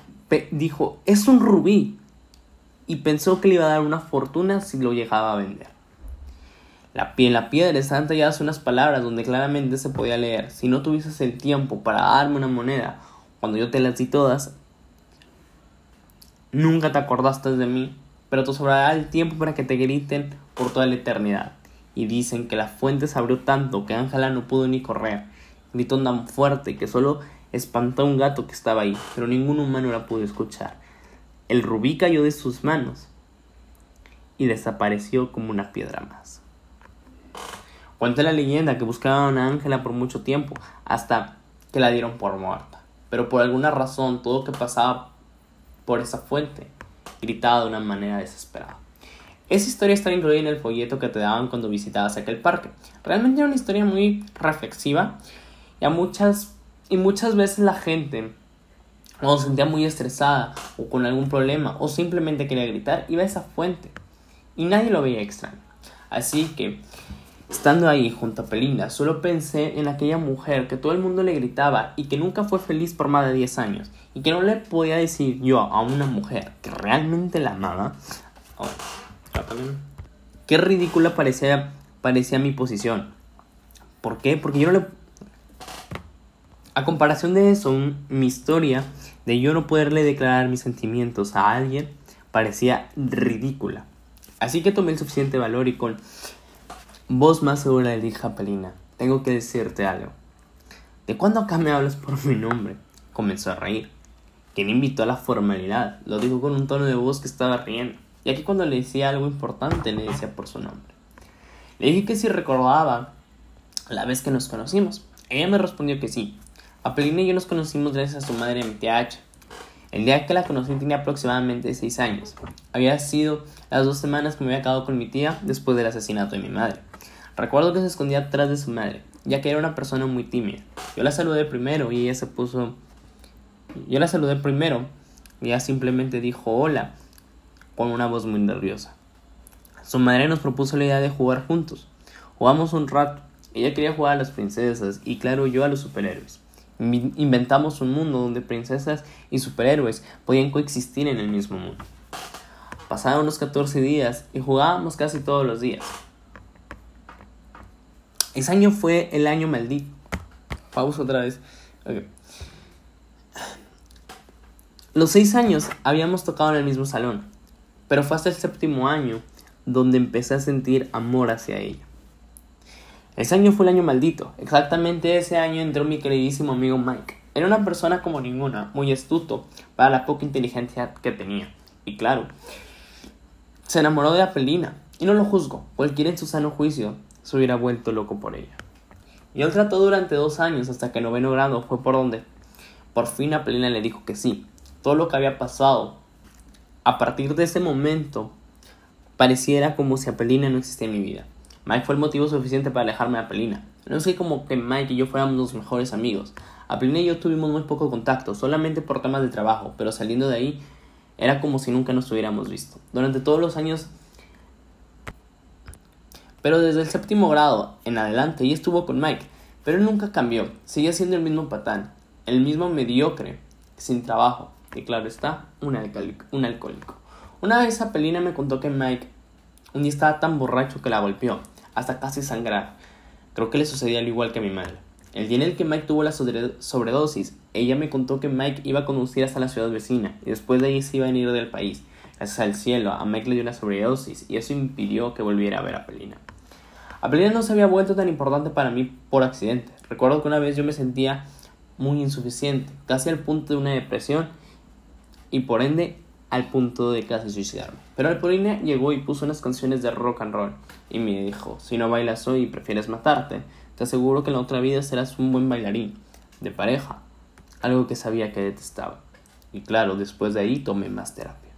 dijo, es un rubí. Y pensó que le iba a dar una fortuna si lo llegaba a vender. La, en la piedra estaban talladas unas palabras donde claramente se podía leer, si no tuvieses el tiempo para darme una moneda, cuando yo te las di todas, nunca te acordaste de mí, pero te sobrará el tiempo para que te griten por toda la eternidad. Y dicen que la fuente se abrió tanto que Ángela no pudo ni correr. Gritó tan fuerte que solo espantó a un gato que estaba ahí, pero ningún humano la pudo escuchar. El rubí cayó de sus manos y desapareció como una piedra más. Cuenta la leyenda que buscaban a Ángela por mucho tiempo, hasta que la dieron por muerta. Pero por alguna razón, todo que pasaba por esa fuente gritaba de una manera desesperada. Esa historia está incluida en el folleto que te daban cuando visitabas aquel parque. Realmente era una historia muy reflexiva y, muchas, y muchas veces la gente cuando se sentía muy estresada o con algún problema o simplemente quería gritar iba a esa fuente y nadie lo veía extraño. Así que Estando ahí junto a Pelina, solo pensé en aquella mujer que todo el mundo le gritaba y que nunca fue feliz por más de 10 años y que no le podía decir yo a una mujer que realmente la amaba. Oh, qué ridícula parecía, parecía mi posición. ¿Por qué? Porque yo no le... A comparación de eso, mi historia de yo no poderle declarar mis sentimientos a alguien parecía ridícula. Así que tomé el suficiente valor y con voz más segura le dije a Pelina, tengo que decirte algo. ¿De cuándo acá me hablas por mi nombre? Comenzó a reír. ¿Quién invitó a la formalidad? Lo dijo con un tono de voz que estaba riendo, ya que cuando le decía algo importante le decía por su nombre. Le dije que si recordaba la vez que nos conocimos. Ella me respondió que sí. A Pelina y yo nos conocimos gracias a su madre mi tía el día que la conocí tenía aproximadamente 6 años. Había sido las dos semanas que me había quedado con mi tía después del asesinato de mi madre. Recuerdo que se escondía atrás de su madre, ya que era una persona muy tímida. Yo la saludé primero y ella se puso... Yo la saludé primero y ella simplemente dijo hola con una voz muy nerviosa. Su madre nos propuso la idea de jugar juntos. Jugamos un rato. Ella quería jugar a las princesas y claro yo a los superhéroes. Inventamos un mundo donde princesas y superhéroes podían coexistir en el mismo mundo. Pasaron unos 14 días y jugábamos casi todos los días. Ese año fue el año maldito. Pausa otra vez. Los seis años habíamos tocado en el mismo salón, pero fue hasta el séptimo año donde empecé a sentir amor hacia ella. Ese año fue el año maldito. Exactamente ese año entró mi queridísimo amigo Mike. Era una persona como ninguna, muy astuto para la poca inteligencia que tenía. Y claro, se enamoró de Apelina. Y no lo juzgo, cualquiera en su sano juicio se hubiera vuelto loco por ella. Y él trató durante dos años hasta que el noveno grado fue por donde por fin Apelina le dijo que sí. Todo lo que había pasado a partir de ese momento pareciera como si Apelina no existía en mi vida. Mike fue el motivo suficiente para alejarme de Apelina. No es que como que Mike y yo fuéramos los mejores amigos. Apelina y yo tuvimos muy poco contacto, solamente por temas de trabajo, pero saliendo de ahí era como si nunca nos hubiéramos visto. Durante todos los años... Pero desde el séptimo grado en adelante ella estuvo con Mike, pero nunca cambió, seguía siendo el mismo patán, el mismo mediocre, sin trabajo, y claro está, un alcohólico. Un alcohólico. Una vez Apelina me contó que Mike un día estaba tan borracho que la golpeó hasta casi sangrar. Creo que le sucedía al igual que a mi madre. El día en el que Mike tuvo la sobredosis, ella me contó que Mike iba a conducir hasta la ciudad vecina y después de ahí se iba a ir del país. Gracias al cielo, a Mike le dio una sobredosis y eso impidió que volviera a ver a Pelina. Apelina no se había vuelto tan importante para mí por accidente. Recuerdo que una vez yo me sentía muy insuficiente, casi al punto de una depresión y por ende al punto de casi suicidarme. Pero Alpolina llegó y puso unas canciones de rock and roll y me dijo, si no bailas hoy prefieres matarte, te aseguro que en la otra vida serás un buen bailarín, de pareja, algo que sabía que detestaba. Y claro, después de ahí tomé más terapia.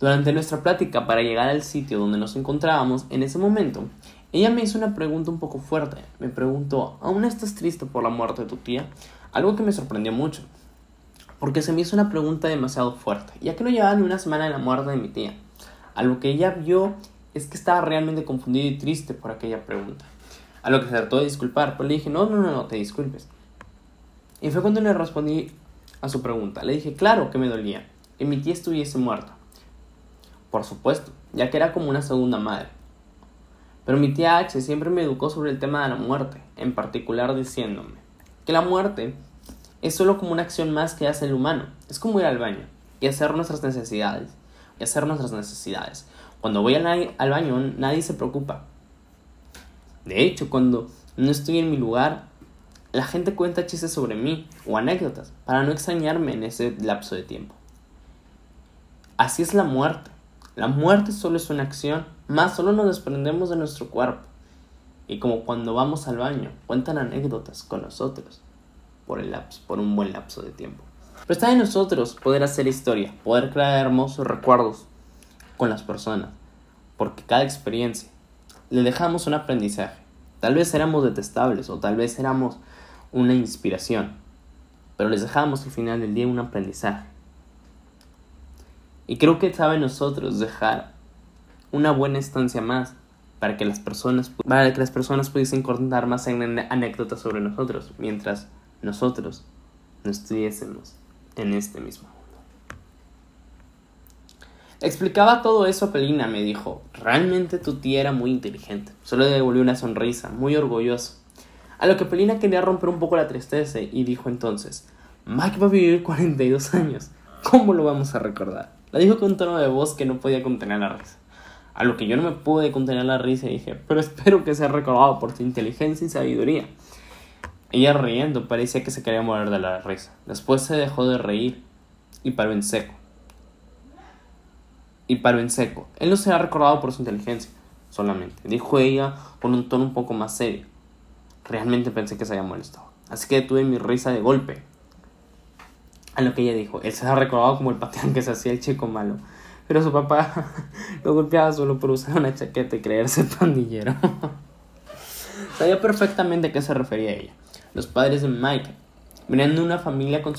Durante nuestra plática para llegar al sitio donde nos encontrábamos, en ese momento, ella me hizo una pregunta un poco fuerte. Me preguntó, ¿aún estás triste por la muerte de tu tía? Algo que me sorprendió mucho porque se me hizo una pregunta demasiado fuerte, ya que no llevaba ni una semana de la muerte de mi tía. A lo que ella vio es que estaba realmente confundido y triste por aquella pregunta. A lo que se trató de disculpar, pues le dije, no, no, no, no, te disculpes. Y fue cuando le respondí a su pregunta. Le dije, claro que me dolía, que mi tía estuviese muerta. Por supuesto, ya que era como una segunda madre. Pero mi tía H siempre me educó sobre el tema de la muerte, en particular diciéndome que la muerte es solo como una acción más que hace el humano. Es como ir al baño y hacer nuestras necesidades. Y hacer nuestras necesidades. Cuando voy al, baño nadie se preocupa. De hecho, cuando no estoy en mi lugar, la gente cuenta chistes sobre mí o anécdotas para no extrañarme en ese lapso de tiempo. Así es la muerte. La muerte solo es una acción, más solo nos desprendemos de nuestro cuerpo. Y como cuando vamos al baño, cuentan anécdotas con nosotros por, el lapso, por un buen lapso de tiempo. Pero está en nosotros poder hacer historia, poder crear hermosos recuerdos con las personas, porque cada experiencia le dejamos un aprendizaje. Tal vez éramos detestables o tal vez éramos una inspiración, pero les dejamos al final del día un aprendizaje. Y creo que sabe nosotros dejar una buena estancia más para que las personas, para que las personas pudiesen contar más anécdotas sobre nosotros, mientras nosotros no estuviésemos en este mismo mundo. Explicaba todo eso a Pelina, me dijo, realmente tu tía era muy inteligente. Solo le devolvió una sonrisa, muy orgulloso. A lo que Pelina quería romper un poco la tristeza y dijo entonces, Mike va a vivir 42 años. ¿Cómo lo vamos a recordar? La dijo con un tono de voz que no podía contener la risa. A lo que yo no me pude contener la risa y dije, pero espero que sea recordado por tu inteligencia y sabiduría. Ella riendo parecía que se quería morir de la risa. Después se dejó de reír y paró en seco. Y paró en seco. Él no será recordado por su inteligencia, solamente, dijo ella con un tono un poco más serio. Realmente pensé que se había molestado. Así que tuve mi risa de golpe. A lo que ella dijo, él se ha recordado como el pateán que se hacía el chico malo. Pero su papá lo golpeaba solo por usar una chaqueta y creerse pandillero. Sabía perfectamente a qué se refería ella. Los padres de Mike venían de una familia con,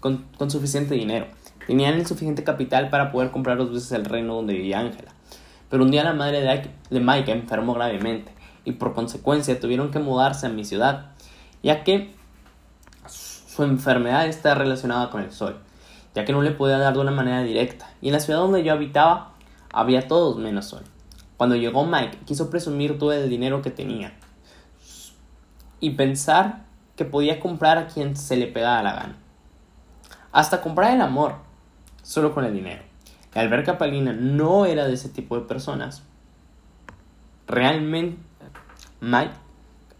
con, con suficiente dinero. Tenían el suficiente capital para poder comprar dos veces el reino donde vivía Ángela. Pero un día la madre de Mike enfermó gravemente y por consecuencia tuvieron que mudarse a mi ciudad, ya que su enfermedad está relacionada con el sol, ya que no le podía dar de una manera directa, y en la ciudad donde yo habitaba había todos menos sol. Cuando llegó Mike, quiso presumir todo el dinero que tenía y pensar que podía comprar a quien se le pegara la gana. Hasta comprar el amor, solo con el dinero. Y al ver que Palina no era de ese tipo de personas, realmente Mike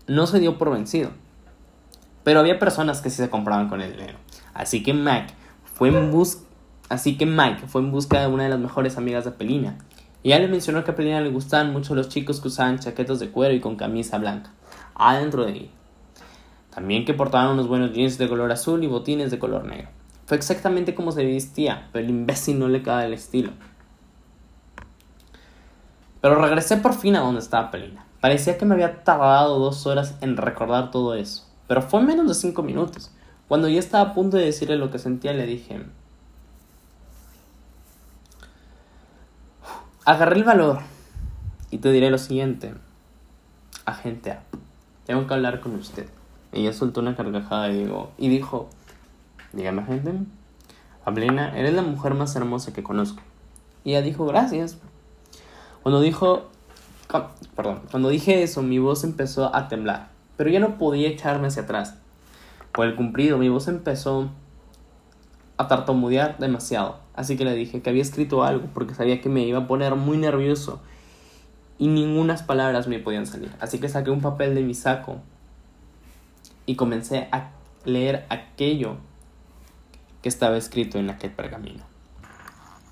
no se dio por vencido. Pero había personas que sí se compraban con el dinero. Así que Mike fue en busca Así que Mike fue en busca de una de las mejores amigas de Pelina. Y ella le mencionó que a Pelina le gustaban mucho los chicos que usaban chaquetos de cuero y con camisa blanca, adentro de él. También que portaban unos buenos jeans de color azul y botines de color negro. Fue exactamente como se vestía, pero el imbécil no le quedaba el estilo. Pero regresé por fin a donde estaba Pelina. Parecía que me había tardado dos horas en recordar todo eso, pero fue menos de cinco minutos. Cuando ya estaba a punto de decirle lo que sentía, le dije... Agarré el valor y te diré lo siguiente. Agente A, tengo que hablar con usted. Ella soltó una carcajada y, digo, y dijo, dígame agente. Ablina, eres la mujer más hermosa que conozco. Y ella dijo, gracias. Cuando dijo, perdón, cuando dije eso, mi voz empezó a temblar, pero ya no podía echarme hacia atrás. Por el cumplido, mi voz empezó a tartamudear demasiado, así que le dije que había escrito algo porque sabía que me iba a poner muy nervioso y ningunas palabras me podían salir. Así que saqué un papel de mi saco y comencé a leer aquello que estaba escrito en aquel pergamino.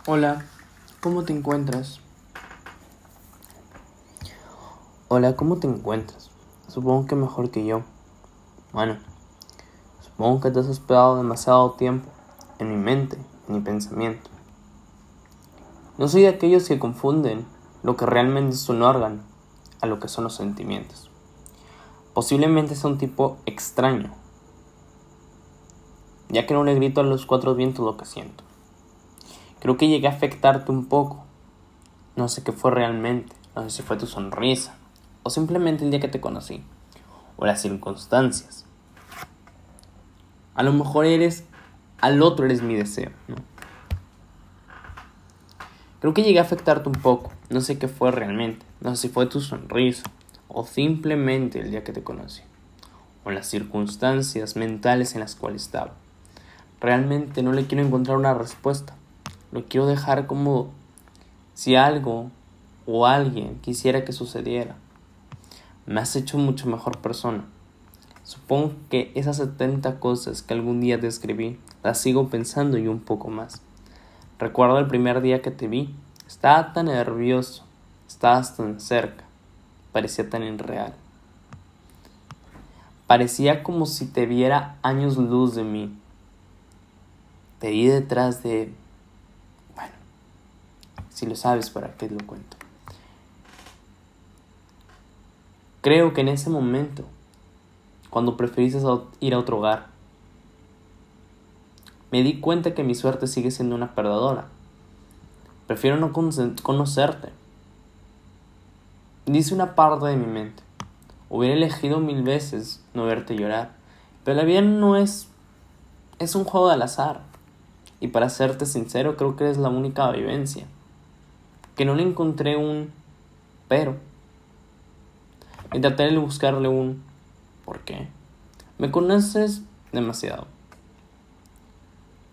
Hola, ¿cómo te encuentras? Hola, ¿cómo te encuentras? Supongo que mejor que yo. Bueno, supongo que te has esperado demasiado tiempo en mi mente, en mi pensamiento. No soy de aquellos que confunden lo que realmente es un órgano a lo que son los sentimientos. Posiblemente sea un tipo extraño, ya que no le grito a los cuatro vientos lo que siento. Creo que llegué a afectarte un poco. No sé qué fue realmente, no sé si fue tu sonrisa, o simplemente el día que te conocí, o las circunstancias. A lo mejor eres, al otro eres mi deseo, ¿no? Creo que llegué a afectarte un poco, no sé qué fue realmente, no sé si fue tu sonrisa, o simplemente el día que te conocí, o las circunstancias mentales en las cuales estaba. Realmente no le quiero encontrar una respuesta, lo quiero dejar como si algo o alguien quisiera que sucediera me has hecho mucho mejor persona. Supongo que esas 70 cosas que algún día te escribí, las sigo pensando y un poco más. Recuerdo el primer día que te vi, estaba tan nervioso, estabas tan cerca, parecía tan irreal. Parecía como si te viera años luz de mí. Te vi detrás de... Bueno, si lo sabes, ¿para qué lo cuento? Creo que en ese momento, cuando preferiste ir a otro hogar, me di cuenta que mi suerte sigue siendo una perdedora. Prefiero no conocerte. Dice una parte de mi mente. Hubiera elegido mil veces no verte llorar. Pero la vida no es... Es un juego al azar. Y para serte sincero, creo que es la única vivencia. Que no le encontré un pero. Y buscarle un ¿por qué? Me conoces demasiado.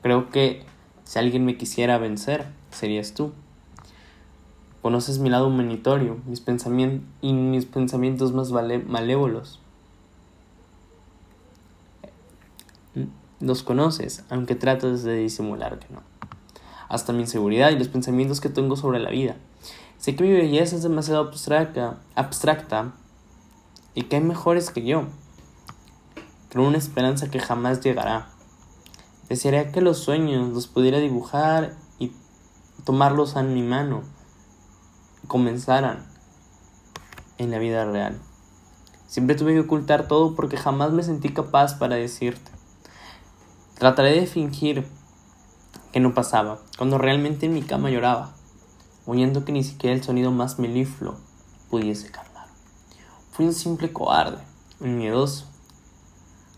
Creo que si alguien me quisiera vencer, serías tú. Conoces mi lado humanitario, mis pensamientos y mis pensamientos más malévolos. Los conoces, aunque tratas de disimular que no. Hasta mi inseguridad y los pensamientos que tengo sobre la vida. Sé que mi belleza es demasiado abstracta, abstracta y que hay mejores que yo. Creo una esperanza que jamás llegará. Desearía que los sueños los pudiera dibujar y tomarlos en mi mano comenzaran en la vida real. Siempre tuve que ocultar todo porque jamás me sentí capaz para decirte. Trataré de fingir que no pasaba, cuando realmente en mi cama lloraba, oyendo que ni siquiera el sonido más melifluo pudiese calmar. Fui un simple cobarde, un miedoso,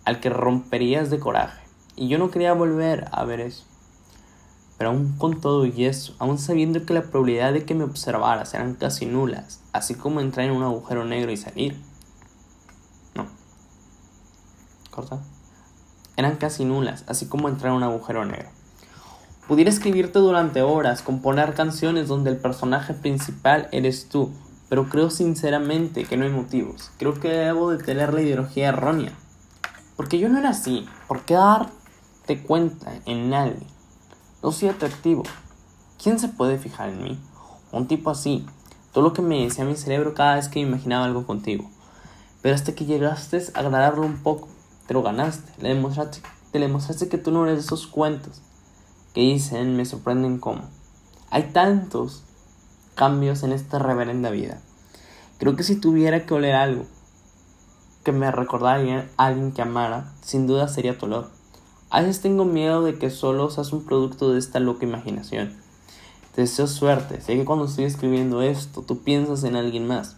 al que romperías de coraje, y yo no quería volver a ver eso. Pero aún con todo y eso, aún sabiendo que la probabilidad de que me observaras eran casi nulas, así como entrar en un agujero negro y salir. No. Corta. Eran casi nulas, así como entrar en un agujero negro. Pudiera escribirte durante horas, componer canciones donde el personaje principal eres tú, pero creo sinceramente que no hay motivos. Creo que debo de tener la ideología errónea. Porque yo no era así. ¿Por qué darte cuenta en nadie? No soy atractivo. ¿Quién se puede fijar en mí? Un tipo así. Todo lo que me decía mi cerebro cada vez que imaginaba algo contigo. Pero hasta que llegaste a agradarlo un poco, te lo ganaste. Le demostraste, te demostraste que tú no eres de esos cuentos que dicen me sorprenden cómo. Hay tantos cambios en esta reverenda vida. Creo que si tuviera que oler algo que me recordara a alguien que amara, sin duda sería tu olor. A veces tengo miedo de que solo seas un producto de esta loca imaginación. Te deseo suerte. Sé que cuando estoy escribiendo esto, tú piensas en alguien más.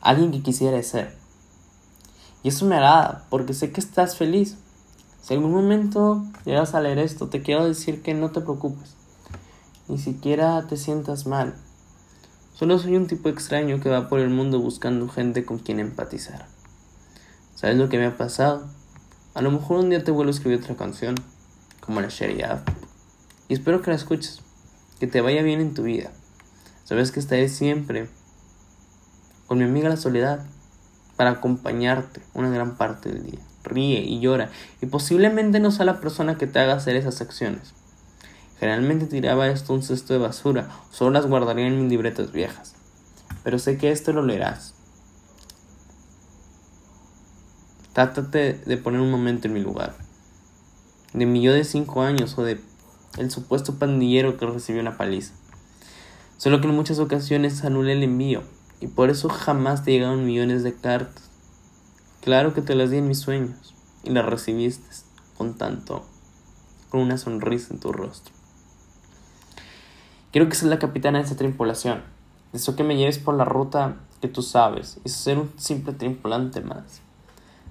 Alguien que quisiera ser. Y eso me agrada, porque sé que estás feliz. Si algún momento llegas a leer esto, te quiero decir que no te preocupes. Ni siquiera te sientas mal. Solo soy un tipo extraño que va por el mundo buscando gente con quien empatizar. ¿Sabes lo que me ha pasado? A lo mejor un día te vuelvo a escribir otra canción, como la Sheriff, y espero que la escuches, que te vaya bien en tu vida. Sabes que estaré siempre con mi amiga la soledad para acompañarte una gran parte del día. Ríe y llora, y posiblemente no sea la persona que te haga hacer esas acciones. Generalmente tiraba esto un cesto de basura, solo las guardaría en mis libretas viejas. Pero sé que esto lo leerás Trátate de poner un momento en mi lugar. De mi yo de 5 años o de el supuesto pandillero que recibió una paliza. Solo que en muchas ocasiones anulé el envío y por eso jamás te llegaron millones de cartas. Claro que te las di en mis sueños y las recibiste con tanto, con una sonrisa en tu rostro. Quiero que seas la capitana de esta tripulación. Deseo que me lleves por la ruta que tú sabes y ser un simple tripulante más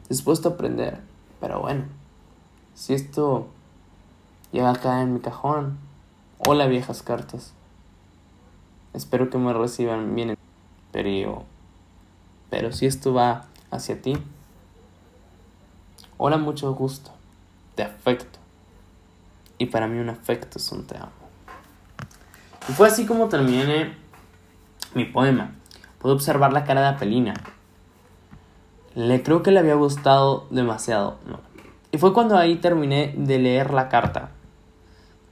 dispuesto a aprender. Pero bueno, si esto llega a caer en mi cajón, hola viejas cartas. Espero que me reciban bien. Pero, pero si esto va hacia ti, hola mucho gusto, te afecto. Y para mí un afecto es un te amo. Y fue así como terminé mi poema. Puedo observar la cara de Apelina, le creo que le había gustado demasiado. Y fue cuando ahí terminé de leer la carta.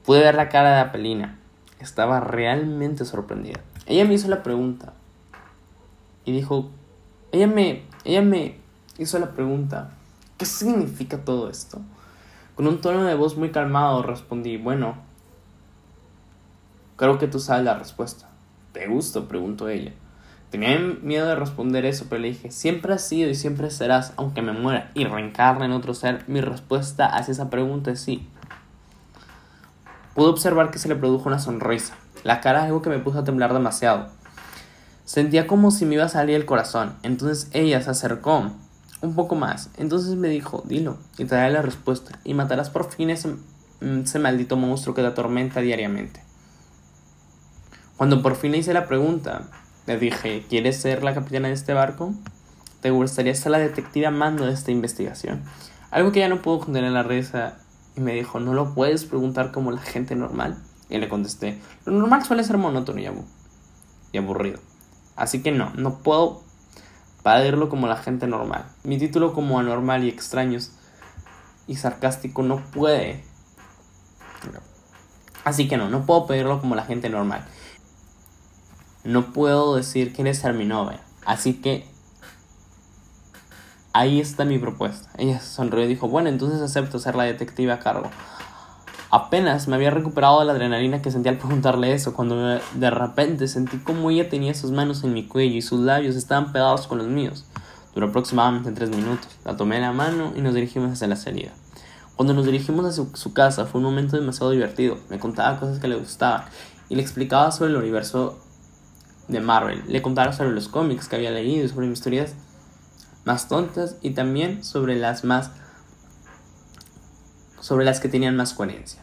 Pude ver la cara de Apelina. Estaba realmente sorprendida. Ella me hizo la pregunta. Y dijo, ella me, ella me hizo la pregunta, ¿qué significa todo esto? Con un tono de voz muy calmado respondí, bueno, creo que tú sabes la respuesta. ¿Te gusta? preguntó ella. Tenía miedo de responder eso, pero le dije, siempre has sido y siempre serás, aunque me muera y reencarne en otro ser. Mi respuesta hacia esa pregunta es sí. Pude observar que se le produjo una sonrisa. La cara algo que me puso a temblar demasiado. Sentía como si me iba a salir el corazón. Entonces ella se acercó un poco más. Entonces me dijo, dilo y te daré la respuesta. Y matarás por fin ese, mm, ese maldito monstruo que te atormenta diariamente. Cuando por fin le hice la pregunta, le dije, ¿quieres ser la capitana de este barco? ¿Te gustaría ser la detective mando de esta investigación? Algo que ya no pudo contener la risa y me dijo, ¿no lo puedes preguntar como la gente normal? Y le contesté, lo normal suele ser monótono y, aburrido. Así que no, no puedo pedirlo como la gente normal. Mi título como anormal y extraños y sarcástico no puede. Así que no, no puedo pedirlo como la gente normal. No puedo decir quién es novia. Así que ahí está mi propuesta. Ella sonrió y dijo, bueno, entonces acepto ser la detective a cargo. Apenas me había recuperado de la adrenalina que sentí al preguntarle eso, cuando de repente sentí como ella tenía sus manos en mi cuello y sus labios estaban pegados con los míos. Duró aproximadamente tres minutos. La tomé de la mano y nos dirigimos hacia la salida. Cuando nos dirigimos a su, su casa fue un momento demasiado divertido. Me contaba cosas que le gustaban y le explicaba sobre el universo de Marvel. Le contaba sobre los cómics que había leído sobre mis historias más tontas y también sobre las más sobre las que tenían más coherencia.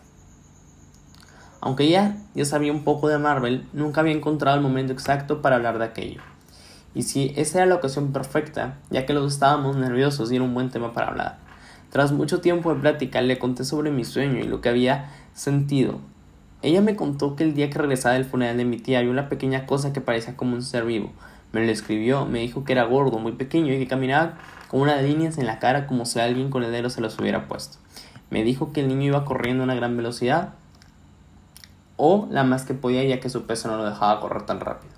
Aunque ya ya sabía un poco de Marvel, nunca había encontrado el momento exacto para hablar de aquello. Y si esa era la ocasión perfecta, ya que los estábamos nerviosos y era un buen tema para hablar. Tras mucho tiempo de plática le conté sobre mi sueño y lo que había sentido. Ella me contó que el día que regresaba del funeral de mi tía había una pequeña cosa que parecía como un ser vivo, me lo escribió, me dijo que era gordo, muy pequeño y que caminaba con unas líneas en la cara como si alguien con el dedo se los hubiera puesto. Me dijo que el niño iba corriendo a una gran velocidad o la más que podía ya que su peso no lo dejaba correr tan rápido.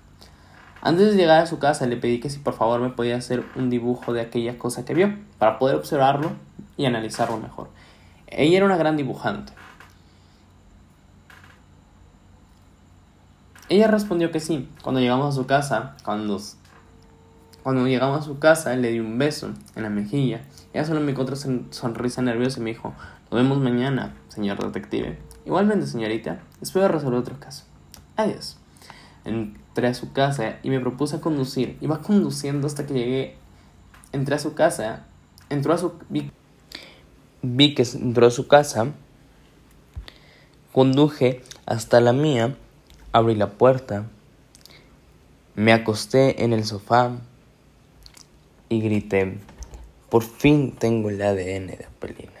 Antes de llegar a su casa le pedí que si por favor me podía hacer un dibujo de aquella cosa que vio para poder observarlo y analizarlo mejor. Ella era una gran dibujante Ella respondió que sí. Cuando llegamos a su casa, cuando, cuando llegamos a su casa, le di un beso en la mejilla. Ella solo me encontró sonrisa nerviosa y me dijo, nos vemos mañana, señor detective. Igualmente, señorita, espero resolver otro caso. Adiós. Entré a su casa y me propuse conducir. Iba conduciendo hasta que llegué. Entré a su casa. Entró a su... Vi, vi que entró a su casa. Conduje hasta la mía Abrí la puerta, me acosté en el sofá y grité, por fin tengo el ADN de Apelina.